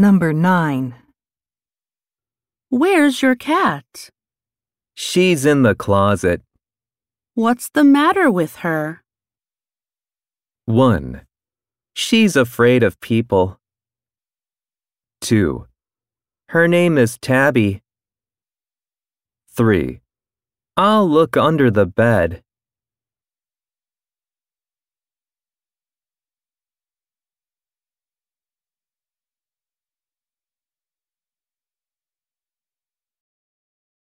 Number 9. Where's your cat? She's in the closet. What's the matter with her? 1. She's afraid of people. 2. Her name is Tabby. 3. I'll look under the bed.